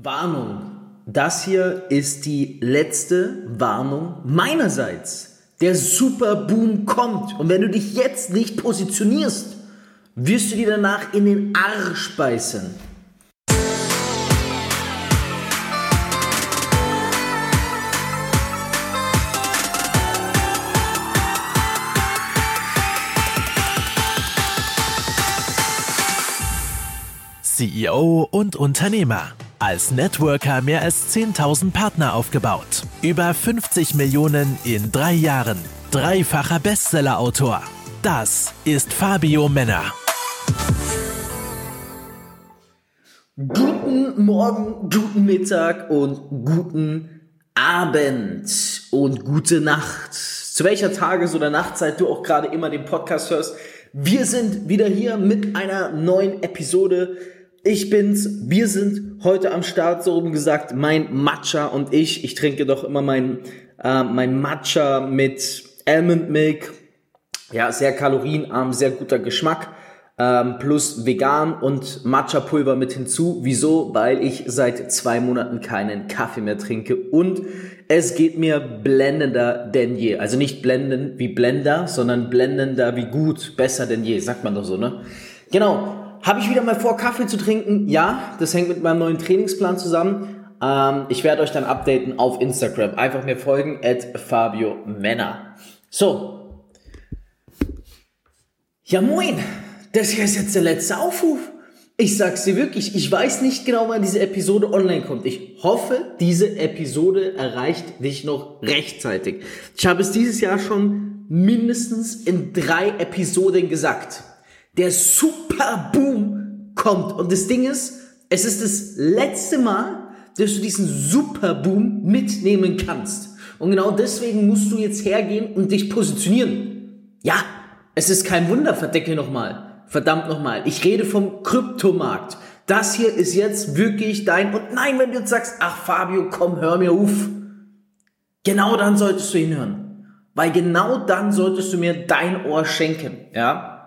Warnung. Das hier ist die letzte Warnung meinerseits. Der Superboom kommt und wenn du dich jetzt nicht positionierst, wirst du dir danach in den Arsch beißen. CEO und Unternehmer. Als Networker mehr als 10.000 Partner aufgebaut. Über 50 Millionen in drei Jahren. Dreifacher Bestsellerautor. Das ist Fabio Männer. Guten Morgen, guten Mittag und guten Abend und gute Nacht. Zu welcher Tages- oder Nachtzeit du auch gerade immer den Podcast hörst. Wir sind wieder hier mit einer neuen Episode ich bin's, wir sind heute am Start, so oben gesagt, mein Matcha und ich. Ich trinke doch immer mein, äh, mein Matcha mit Almond Milk. Ja, sehr kalorienarm, sehr guter Geschmack. Ähm, plus vegan und Matcha-Pulver mit hinzu. Wieso? Weil ich seit zwei Monaten keinen Kaffee mehr trinke und es geht mir blendender denn je. Also nicht blendend wie Blender, sondern blendender wie gut, besser denn je, sagt man doch so, ne? Genau. Habe ich wieder mal vor, Kaffee zu trinken? Ja, das hängt mit meinem neuen Trainingsplan zusammen. Ähm, ich werde euch dann updaten auf Instagram. Einfach mir folgen, at Fabio Männer. So. Ja, moin. Das hier ist jetzt der letzte Aufruf. Ich sag's dir wirklich, ich weiß nicht genau, wann diese Episode online kommt. Ich hoffe, diese Episode erreicht dich noch rechtzeitig. Ich habe es dieses Jahr schon mindestens in drei Episoden gesagt der Super Boom kommt. Und das Ding ist, es ist das letzte Mal, dass du diesen Super Boom mitnehmen kannst. Und genau deswegen musst du jetzt hergehen und dich positionieren. Ja, es ist kein Wunder, verdecke nochmal. Verdammt nochmal. Ich rede vom Kryptomarkt. Das hier ist jetzt wirklich dein, und nein, wenn du jetzt sagst, ach Fabio, komm, hör mir auf. Genau dann solltest du hinhören. Weil genau dann solltest du mir dein Ohr schenken, ja.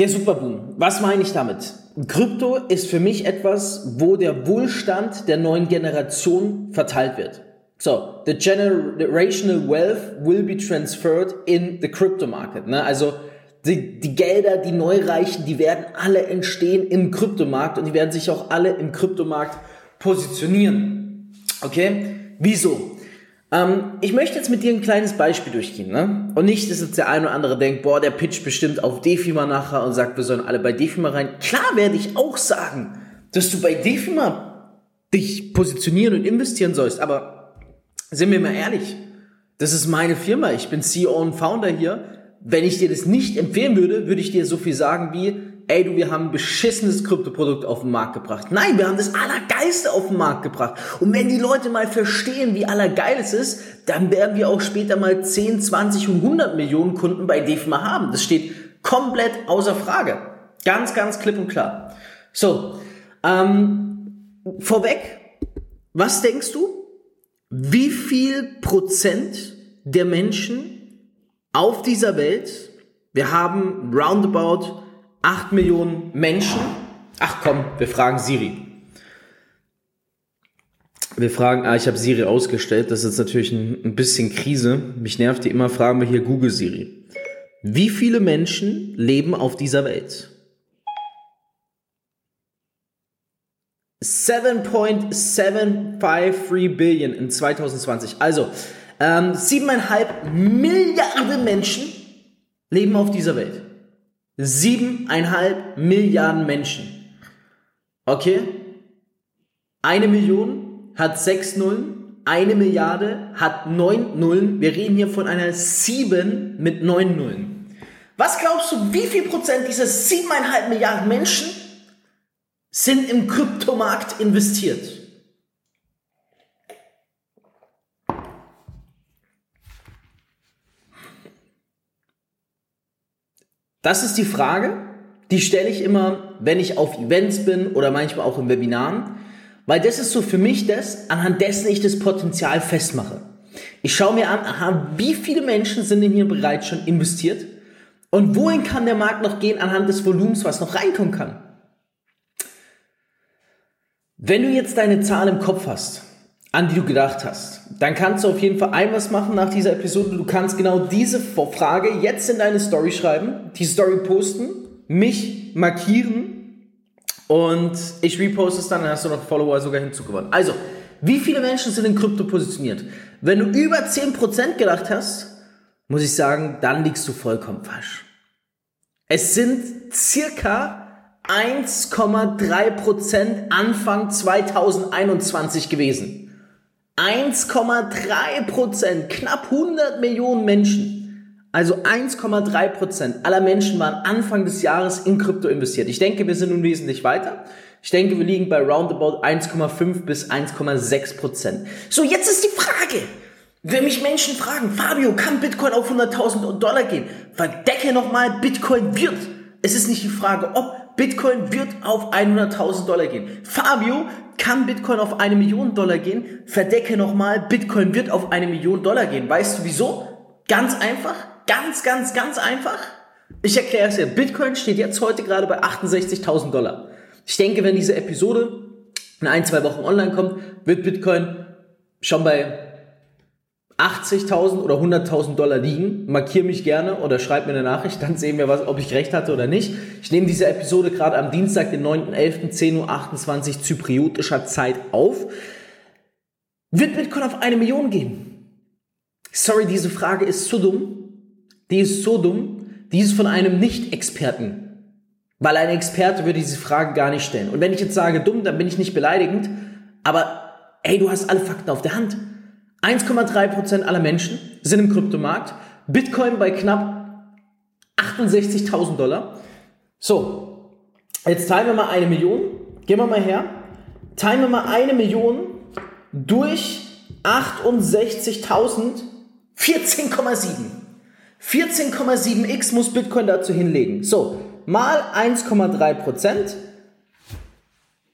Der Superboom. Was meine ich damit? Krypto ist für mich etwas, wo der Wohlstand der neuen Generation verteilt wird. So, the generational wealth will be transferred in the crypto market. Ne? Also die, die Gelder, die Neureichen, die werden alle entstehen im Kryptomarkt und die werden sich auch alle im Kryptomarkt positionieren. Okay? Wieso? Ähm, ich möchte jetzt mit dir ein kleines Beispiel durchgehen, ne? Und nicht, dass jetzt der eine oder andere denkt, boah, der pitcht bestimmt auf Defima nachher und sagt, wir sollen alle bei Defima rein. Klar werde ich auch sagen, dass du bei Defima dich positionieren und investieren sollst, aber sind wir mal ehrlich, das ist meine Firma, ich bin CEO und Founder hier. Wenn ich dir das nicht empfehlen würde, würde ich dir so viel sagen wie, ey du, wir haben ein beschissenes Kryptoprodukt auf den Markt gebracht. Nein, wir haben das Allergeilste auf den Markt gebracht. Und wenn die Leute mal verstehen, wie allergeil es ist, dann werden wir auch später mal 10, 20 und 100 Millionen Kunden bei DEFMA haben. Das steht komplett außer Frage. Ganz, ganz klipp und klar. So, ähm, vorweg, was denkst du? Wie viel Prozent der Menschen auf dieser Welt, wir haben roundabout 8 Millionen Menschen. Ach komm, wir fragen Siri. Wir fragen, ah, ich habe Siri ausgestellt, das ist jetzt natürlich ein, ein bisschen Krise. Mich nervt die immer, fragen wir hier Google Siri. Wie viele Menschen leben auf dieser Welt? 7.753 Billion in 2020. Also, ähm, 7,5 Milliarden Menschen leben auf dieser Welt. Siebeneinhalb Milliarden Menschen. Okay? Eine Million hat sechs Nullen, eine Milliarde hat neun Nullen. Wir reden hier von einer sieben mit neun Nullen. Was glaubst du, wie viel Prozent dieser siebeneinhalb Milliarden Menschen sind im Kryptomarkt investiert? Das ist die Frage, die stelle ich immer, wenn ich auf Events bin oder manchmal auch in Webinaren, weil das ist so für mich das, anhand dessen ich das Potenzial festmache. Ich schaue mir an, aha, wie viele Menschen sind in hier bereits schon investiert und wohin kann der Markt noch gehen anhand des Volumens, was noch reinkommen kann. Wenn du jetzt deine Zahl im Kopf hast, an die du gedacht hast, dann kannst du auf jeden Fall ein was machen nach dieser Episode. Du kannst genau diese Frage jetzt in deine Story schreiben, die Story posten, mich markieren und ich reposte es dann, dann hast du noch Follower sogar hinzugewonnen. Also, wie viele Menschen sind in Krypto positioniert? Wenn du über 10% gedacht hast, muss ich sagen, dann liegst du vollkommen falsch. Es sind circa 1,3% Anfang 2021 gewesen. 1,3 Prozent, knapp 100 Millionen Menschen, also 1,3 Prozent aller Menschen waren Anfang des Jahres in Krypto investiert. Ich denke, wir sind nun wesentlich weiter. Ich denke, wir liegen bei roundabout 1,5 bis 1,6 Prozent. So, jetzt ist die Frage. Wenn mich Menschen fragen, Fabio, kann Bitcoin auf 100.000 Dollar gehen? Verdecke nochmal, Bitcoin wird. Es ist nicht die Frage, ob Bitcoin wird auf 100.000 Dollar gehen. Fabio, kann Bitcoin auf eine Million Dollar gehen? Verdecke nochmal, Bitcoin wird auf eine Million Dollar gehen. Weißt du wieso? Ganz einfach, ganz, ganz, ganz einfach. Ich erkläre es dir. Bitcoin steht jetzt heute gerade bei 68.000 Dollar. Ich denke, wenn diese Episode in ein, zwei Wochen online kommt, wird Bitcoin schon bei 80.000 oder 100.000 Dollar liegen, markiere mich gerne oder schreib mir eine Nachricht, dann sehen wir, was, ob ich recht hatte oder nicht. Ich nehme diese Episode gerade am Dienstag, den 9.11., 10.28 Uhr zypriotischer Zeit auf. Wird Bitcoin auf eine Million gehen? Sorry, diese Frage ist so dumm. Die ist so dumm. Die ist von einem Nicht-Experten. Weil ein Experte würde diese Frage gar nicht stellen. Und wenn ich jetzt sage dumm, dann bin ich nicht beleidigend. Aber hey, du hast alle Fakten auf der Hand. 1,3% aller Menschen sind im Kryptomarkt. Bitcoin bei knapp 68.000 Dollar. So, jetzt teilen wir mal eine Million. Gehen wir mal her. Teilen wir mal eine Million durch 68.000, 14,7. 14,7x muss Bitcoin dazu hinlegen. So, mal 1,3%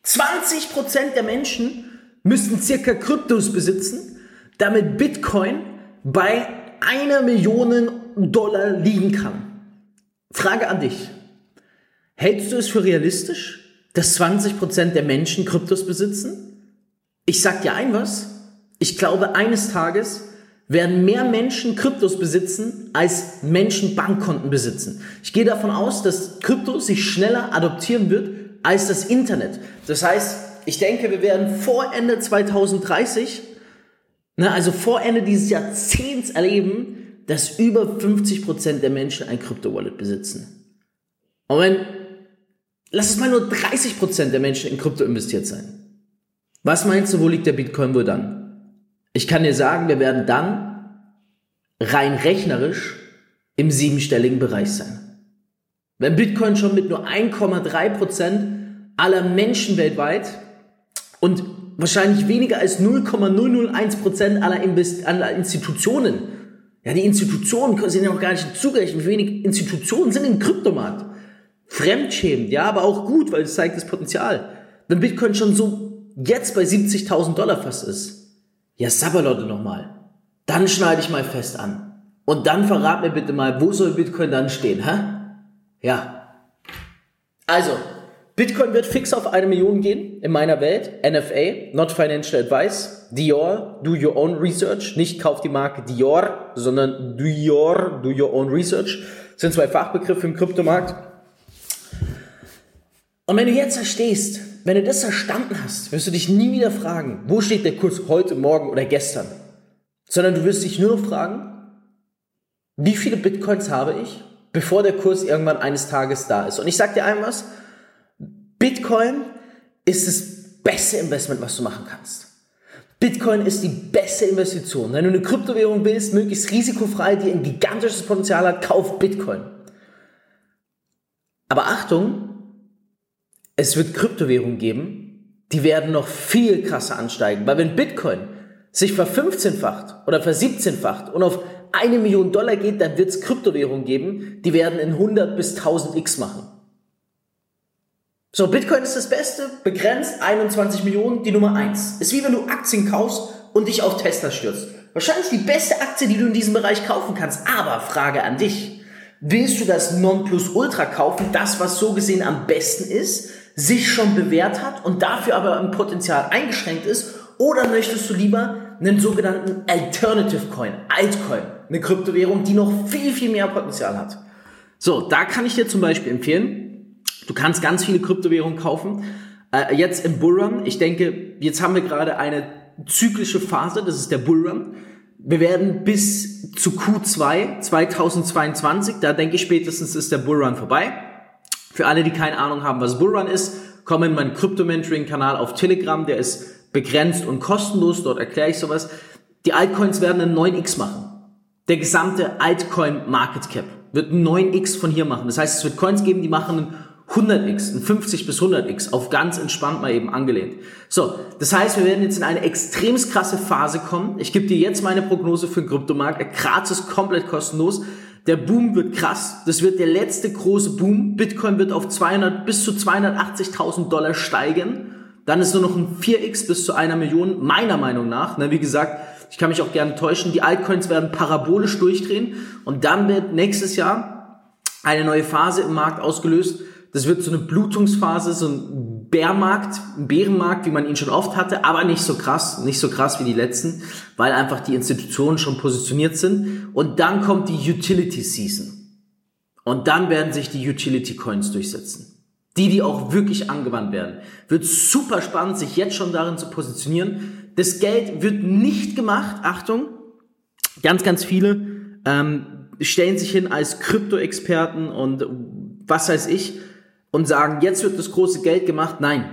20% der Menschen müssten circa Kryptos besitzen damit Bitcoin bei einer Million Dollar liegen kann. Frage an dich. Hältst du es für realistisch, dass 20% der Menschen Kryptos besitzen? Ich sag dir ein was. Ich glaube, eines Tages werden mehr Menschen Kryptos besitzen, als Menschen Bankkonten besitzen. Ich gehe davon aus, dass Krypto sich schneller adoptieren wird als das Internet. Das heißt, ich denke, wir werden vor Ende 2030 na, also vor Ende dieses Jahrzehnts erleben, dass über 50% der Menschen ein Krypto-Wallet besitzen. Und wenn, lass es mal nur 30% der Menschen in Krypto investiert sein. Was meinst du, wo liegt der Bitcoin wohl dann? Ich kann dir sagen, wir werden dann rein rechnerisch im siebenstelligen Bereich sein. Wenn Bitcoin schon mit nur 1,3% aller Menschen weltweit und wahrscheinlich weniger als 0,001% aller, aller Institutionen. Ja, die Institutionen sind ja noch gar nicht zugerechnet. Wie wenig Institutionen sind im Kryptomarkt? Fremdschämend, ja, aber auch gut, weil es zeigt das Potenzial. Wenn Bitcoin schon so jetzt bei 70.000 Dollar fast ist, ja, sabber Leute nochmal. Dann schneide ich mal fest an. Und dann verrat mir bitte mal, wo soll Bitcoin dann stehen, hä? Ja. Also, Bitcoin wird fix auf eine Million gehen in meiner Welt. NFA, not financial advice. Dior, do your own research. Nicht kauf die Marke Dior, sondern Dior, do your own research. Das sind zwei Fachbegriffe im Kryptomarkt. Und wenn du jetzt verstehst, wenn du das verstanden hast, wirst du dich nie wieder fragen, wo steht der Kurs heute, morgen oder gestern, sondern du wirst dich nur noch fragen, wie viele Bitcoins habe ich, bevor der Kurs irgendwann eines Tages da ist. Und ich sag dir einmal was, Bitcoin ist das beste Investment, was du machen kannst. Bitcoin ist die beste Investition. Wenn du eine Kryptowährung willst, möglichst risikofrei, die ein gigantisches Potenzial hat, kauf Bitcoin. Aber Achtung, es wird Kryptowährungen geben, die werden noch viel krasser ansteigen. Weil wenn Bitcoin sich ver15-facht oder ver17-facht und auf eine Million Dollar geht, dann wird es Kryptowährungen geben, die werden in 100 bis 1000 x machen. So, Bitcoin ist das Beste, begrenzt 21 Millionen, die Nummer 1. Ist wie wenn du Aktien kaufst und dich auf Tesla stürzt. Wahrscheinlich die beste Aktie, die du in diesem Bereich kaufen kannst. Aber Frage an dich. Willst du das Nonplusultra kaufen, das, was so gesehen am besten ist, sich schon bewährt hat und dafür aber im Potenzial eingeschränkt ist? Oder möchtest du lieber einen sogenannten Alternative Coin, Altcoin, eine Kryptowährung, die noch viel, viel mehr Potenzial hat? So, da kann ich dir zum Beispiel empfehlen, du kannst ganz viele Kryptowährungen kaufen. Äh, jetzt im Bullrun, ich denke, jetzt haben wir gerade eine zyklische Phase, das ist der Bullrun. Wir werden bis zu Q2 2022, da denke ich spätestens ist der Bullrun vorbei. Für alle, die keine Ahnung haben, was Bullrun ist, komm in meinen Krypto-Mentoring-Kanal auf Telegram, der ist begrenzt und kostenlos, dort erkläre ich sowas. Die Altcoins werden einen 9x machen. Der gesamte Altcoin Market Cap wird ein 9x von hier machen. Das heißt, es wird Coins geben, die machen einen 100x, ein 50 bis 100x, auf ganz entspannt mal eben angelehnt. So, das heißt, wir werden jetzt in eine extrem krasse Phase kommen. Ich gebe dir jetzt meine Prognose für den Kryptomarkt. Der Graz ist komplett kostenlos. Der Boom wird krass. Das wird der letzte große Boom. Bitcoin wird auf 200 bis zu 280.000 Dollar steigen. Dann ist nur noch ein 4x bis zu einer Million, meiner Meinung nach. Na, wie gesagt, ich kann mich auch gerne täuschen. Die Altcoins werden parabolisch durchdrehen und dann wird nächstes Jahr eine neue Phase im Markt ausgelöst, das wird so eine Blutungsphase, so ein Bärmarkt, ein Bärenmarkt, wie man ihn schon oft hatte, aber nicht so krass, nicht so krass wie die letzten, weil einfach die Institutionen schon positioniert sind. Und dann kommt die Utility Season. Und dann werden sich die Utility Coins durchsetzen. Die, die auch wirklich angewandt werden. Wird super spannend, sich jetzt schon darin zu positionieren. Das Geld wird nicht gemacht, Achtung, ganz, ganz viele ähm, stellen sich hin als Krypto-Experten und was weiß ich, und sagen, jetzt wird das große Geld gemacht. Nein,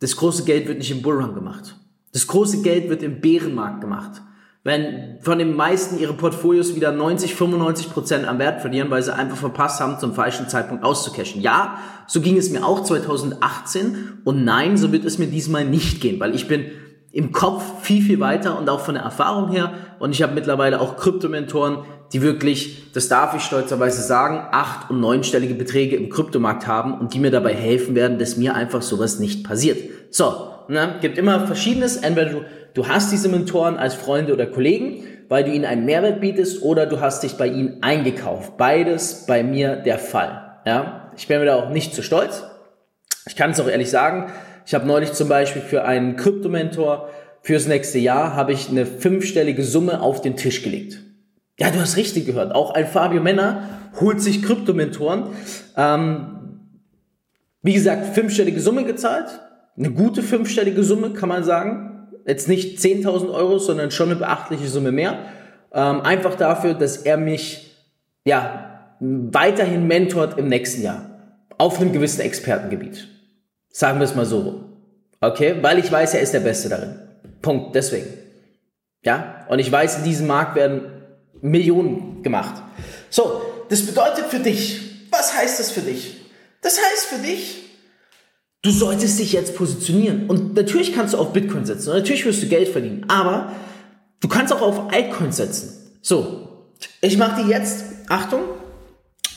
das große Geld wird nicht im Bullrun gemacht. Das große Geld wird im Bärenmarkt gemacht. Wenn von den meisten ihre Portfolios wieder 90, 95 Prozent am Wert verlieren, weil sie einfach verpasst haben, zum falschen Zeitpunkt auszucashen. Ja, so ging es mir auch 2018 und nein, so wird es mir diesmal nicht gehen, weil ich bin im Kopf viel, viel weiter und auch von der Erfahrung her und ich habe mittlerweile auch Kryptomentoren, die wirklich, das darf ich stolzerweise sagen, acht- und neunstellige Beträge im Kryptomarkt haben und die mir dabei helfen werden, dass mir einfach sowas nicht passiert. So, ne, gibt immer Verschiedenes. Entweder du, du hast diese Mentoren als Freunde oder Kollegen, weil du ihnen einen Mehrwert bietest, oder du hast dich bei ihnen eingekauft. Beides bei mir der Fall. Ja, ich bin mir da auch nicht zu stolz. Ich kann es auch ehrlich sagen. Ich habe neulich zum Beispiel für einen Kryptomentor fürs nächste Jahr habe ich eine fünfstellige Summe auf den Tisch gelegt. Ja, du hast richtig gehört. Auch ein Fabio Männer holt sich Kryptomentoren. Ähm, wie gesagt, fünfstellige Summe gezahlt. Eine gute fünfstellige Summe, kann man sagen. Jetzt nicht 10.000 Euro, sondern schon eine beachtliche Summe mehr. Ähm, einfach dafür, dass er mich, ja, weiterhin mentort im nächsten Jahr. Auf einem gewissen Expertengebiet. Sagen wir es mal so. Okay? Weil ich weiß, er ist der Beste darin. Punkt. Deswegen. Ja? Und ich weiß, in diesem Markt werden Millionen gemacht. So, das bedeutet für dich, was heißt das für dich? Das heißt für dich, du solltest dich jetzt positionieren. Und natürlich kannst du auf Bitcoin setzen und natürlich wirst du Geld verdienen, aber du kannst auch auf Altcoins setzen. So, ich mache dir jetzt, Achtung,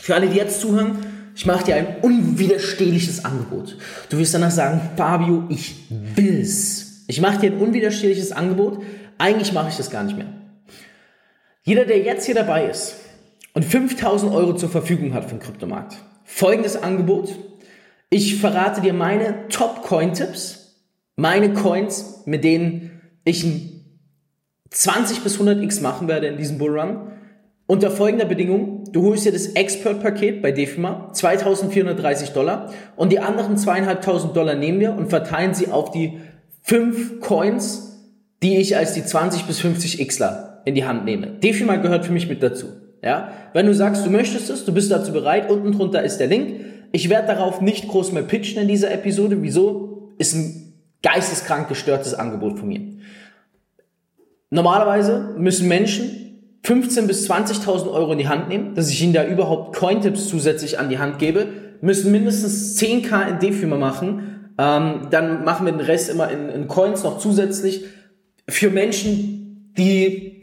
für alle, die jetzt zuhören, ich mache dir ein unwiderstehliches Angebot. Du wirst danach sagen, Fabio, ich will's. Ich mache dir ein unwiderstehliches Angebot. Eigentlich mache ich das gar nicht mehr. Jeder, der jetzt hier dabei ist und 5000 Euro zur Verfügung hat für den Kryptomarkt, folgendes Angebot. Ich verrate dir meine Top-Coin-Tipps, meine Coins, mit denen ich 20 bis 100x machen werde in diesem Bullrun. Unter folgender Bedingung, du holst dir das Expert-Paket bei Defima, 2430 Dollar und die anderen zweieinhalbtausend Dollar nehmen wir und verteilen sie auf die fünf Coins, die ich als die 20 bis 50 Xler in die Hand nehme. Defima gehört für mich mit dazu. Ja? Wenn du sagst, du möchtest es, du bist dazu bereit, unten drunter ist der Link. Ich werde darauf nicht groß mehr pitchen in dieser Episode. Wieso? Ist ein geisteskrank gestörtes Angebot von mir. Normalerweise müssen Menschen 15.000 bis 20.000 Euro in die Hand nehmen, dass ich ihnen da überhaupt Cointips zusätzlich an die Hand gebe, müssen mindestens 10k in Defima machen, ähm, dann machen wir den Rest immer in, in Coins noch zusätzlich. Für Menschen, die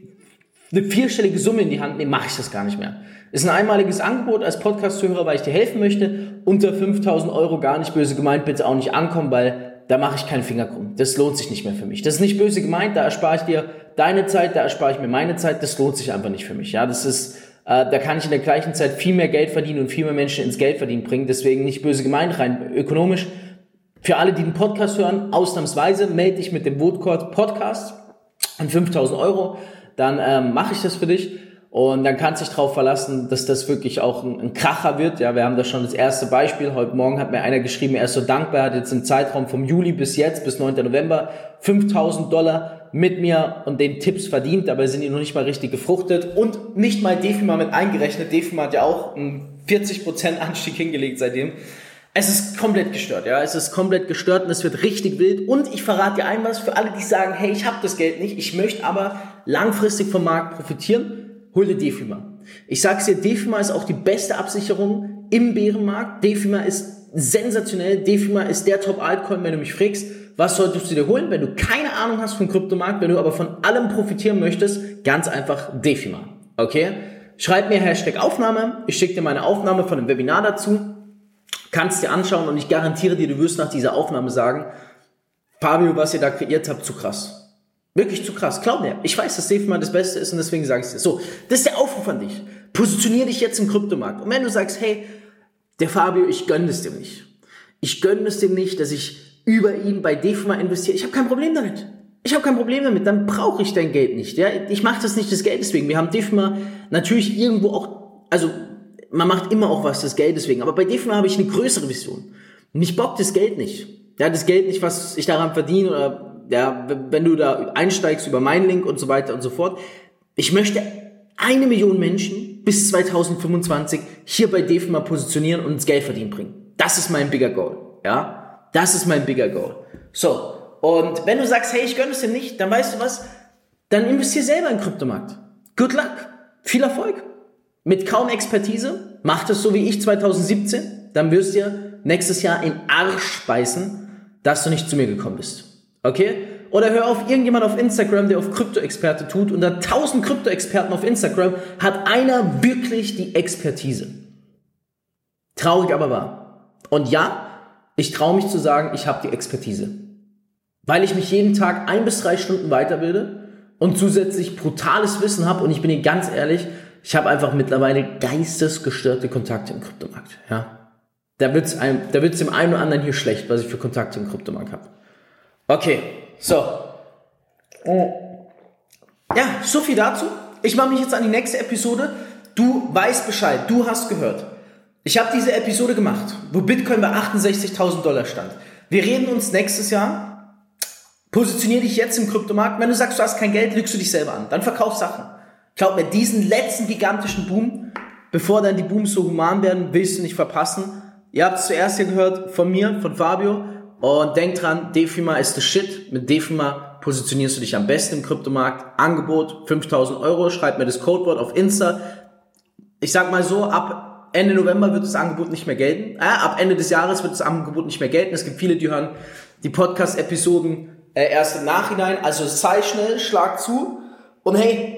eine vierstellige Summe in die Hand nehmen, mache ich das gar nicht mehr. Ist ein einmaliges Angebot als Podcast-Hörer, weil ich dir helfen möchte. Unter 5000 Euro gar nicht böse gemeint, bitte auch nicht ankommen, weil da mache ich keinen Finger krumm. Das lohnt sich nicht mehr für mich. Das ist nicht böse gemeint, da erspare ich dir deine Zeit, da erspare ich mir meine Zeit, das lohnt sich einfach nicht für mich. Ja, das ist Äh, da kann ich in der gleichen Zeit viel mehr Geld verdienen und viel mehr Menschen ins Geld verdienen bringen. Deswegen nicht böse gemeint, rein ökonomisch. Für alle, die den Podcast hören, ausnahmsweise melde dich mit dem Vote Podcast an 5000 Euro. Dann ähm, mache ich das für dich. Und dann kannst du dich darauf verlassen, dass das wirklich auch ein, ein, Kracher wird. Ja, wir haben da schon das erste Beispiel. Heute Morgen hat mir einer geschrieben, er ist so dankbar, hat jetzt im Zeitraum vom Juli bis jetzt, bis 9. November, 5000 Dollar mit mir und den Tipps verdient. Dabei sind die noch nicht mal richtig gefruchtet und nicht mal Defima mit eingerechnet. Defima hat ja auch einen 40% Anstieg hingelegt seitdem. Es ist komplett gestört, ja. Es ist komplett gestört und es wird richtig wild. Und ich verrate dir ein was für alle, die sagen, hey, ich habe das Geld nicht, ich möchte aber langfristig vom Markt profitieren hol dir Defima. Ich sag's dir, Defima ist auch die beste Absicherung im Bärenmarkt. Defima ist sensationell. Defima ist der Top-Altcoin, wenn du mich fragst. Was solltest du dir holen, wenn du keine Ahnung hast vom Kryptomarkt, wenn du aber von allem profitieren möchtest? Ganz einfach Defima. Okay? Schreib mir Hashtag Aufnahme. Ich schicke dir meine Aufnahme von dem Webinar dazu. Kannst dir anschauen und ich garantiere dir, du wirst nach dieser Aufnahme sagen, Fabio, was ihr da kreiert habt, zu krass. Wirklich zu krass. Glaub mir. Ich weiß, dass SafeMind das Beste ist und deswegen sage ich es dir. So, das ist der Aufruf an dich. Positionier dich jetzt im Kryptomarkt. Und wenn du sagst, hey, der Fabio, ich gönne es dem nicht. Ich gönne es dem nicht, dass ich über ihn bei DeFi investiere. Ich habe kein Problem damit. Ich habe kein Problem damit. Dann brauche ich dein Geld nicht. Ja? Ich mache das nicht des Geldes wegen. Wir haben DeFi natürlich irgendwo auch, also man macht immer auch was des Geldes wegen. Aber bei DeFi habe ich eine größere Vision. Und ich bock das Geld nicht. Ja, das Geld nicht, was ich daran verdiene oder ja, wenn du da einsteigst über meinen Link und so weiter und so fort. Ich möchte eine Million Menschen bis 2025 hier bei DEFMA positionieren und ins Geld verdienen bringen. Das ist mein bigger Goal. Ja, das ist mein bigger Goal. So. Und wenn du sagst, hey, ich gönne es dir nicht, dann weißt du was? Dann investier selber in Kryptomarkt. Good luck. Viel Erfolg. Mit kaum Expertise. Mach das so wie ich 2017. Dann wirst du dir nächstes Jahr in Arsch beißen, dass du nicht zu mir gekommen bist. Okay? Oder hör auf irgendjemand auf Instagram, der auf Krypto-Experte tut. Unter 1000 Krypto-Experten auf Instagram hat einer wirklich die Expertise. Traurig aber wahr. Und ja, ich traue mich zu sagen, ich habe die Expertise. Weil ich mich jeden Tag ein bis drei Stunden weiterbilde und zusätzlich brutales Wissen habe. Und ich bin hier ganz ehrlich, ich habe einfach mittlerweile geistesgestörte Kontakte im Kryptomarkt. Ja? Da wird es da wird's dem einen oder anderen hier schlecht, was ich für Kontakte im Kryptomarkt habe. Okay, so. Ja, so viel dazu. Ich mache mich jetzt an die nächste Episode. Du weißt Bescheid, du hast gehört. Ich habe diese Episode gemacht, wo Bitcoin bei 68.000 Dollar stand. Wir reden uns nächstes Jahr. Positionier dich jetzt im Kryptomarkt. Wenn du sagst, du hast kein Geld, lügst du dich selber an. Dann verkauf Sachen. Glaub mir, diesen letzten gigantischen Boom, bevor dann die Booms so human werden, willst du nicht verpassen. Ihr habt es zuerst hier gehört von mir, von Fabio. Und denk dran, Defima ist the shit. Mit Defima positionierst du dich am besten im Kryptomarkt. Angebot 5000 Euro. Schreib mir das Codewort auf Insta. Ich sag mal so, ab Ende November wird das Angebot nicht mehr gelten. Äh, ab Ende des Jahres wird das Angebot nicht mehr gelten. Es gibt viele, die hören die Podcast-Episoden äh, erst im Nachhinein. Also sei schnell, schlag zu. Und hey,